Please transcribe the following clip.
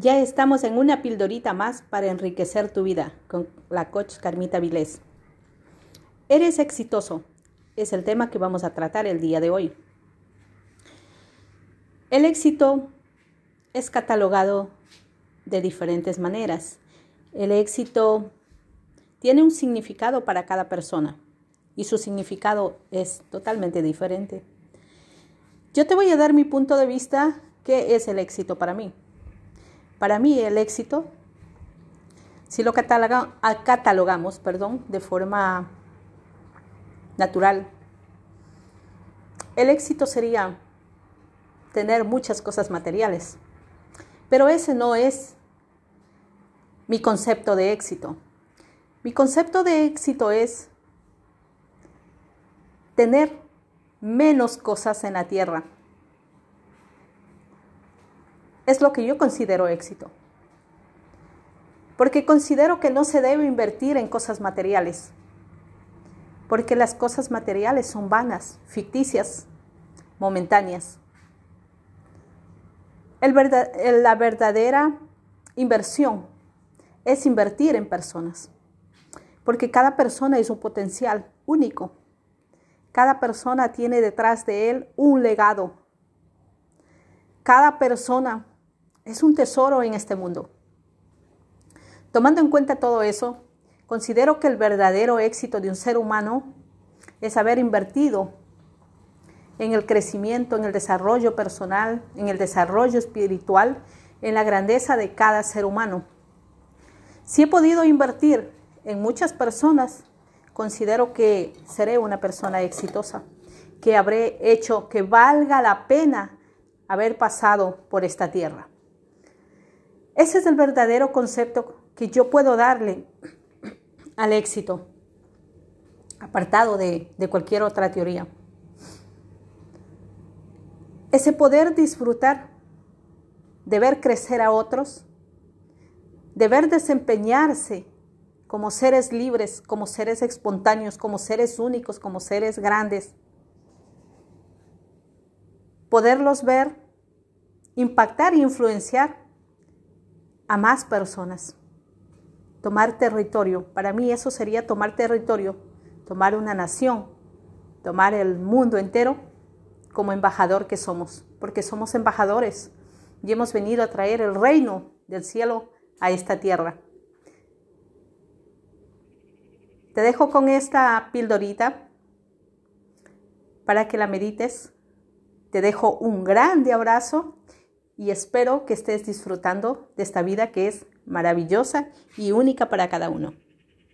Ya estamos en una pildorita más para enriquecer tu vida con la coach Carmita Vilés. Eres exitoso, es el tema que vamos a tratar el día de hoy. El éxito es catalogado de diferentes maneras. El éxito tiene un significado para cada persona y su significado es totalmente diferente. Yo te voy a dar mi punto de vista, qué es el éxito para mí. Para mí el éxito, si lo catalogamos perdón, de forma natural, el éxito sería tener muchas cosas materiales. Pero ese no es mi concepto de éxito. Mi concepto de éxito es tener menos cosas en la tierra es lo que yo considero éxito. Porque considero que no se debe invertir en cosas materiales. Porque las cosas materiales son vanas, ficticias, momentáneas. la verdadera inversión es invertir en personas. Porque cada persona es un potencial único. Cada persona tiene detrás de él un legado. Cada persona es un tesoro en este mundo. Tomando en cuenta todo eso, considero que el verdadero éxito de un ser humano es haber invertido en el crecimiento, en el desarrollo personal, en el desarrollo espiritual, en la grandeza de cada ser humano. Si he podido invertir en muchas personas, considero que seré una persona exitosa, que habré hecho que valga la pena haber pasado por esta tierra. Ese es el verdadero concepto que yo puedo darle al éxito, apartado de, cualquier otra teoría. Ese poder disfrutar de ver crecer a otros, de ver desempeñarse como seres libres, como seres espontáneos, como seres únicos, como seres grandes. Poderlos ver, impactar e influenciar a más personas. Tomar territorio. Para mí eso sería tomar territorio, tomar una nación, tomar el mundo entero como embajador que somos, porque somos embajadores y hemos venido a traer el reino del cielo a esta tierra. Te dejo con esta pildorita para que la medites. Te dejo un grande abrazo y espero que estés disfrutando de esta vida que es maravillosa y única para cada uno.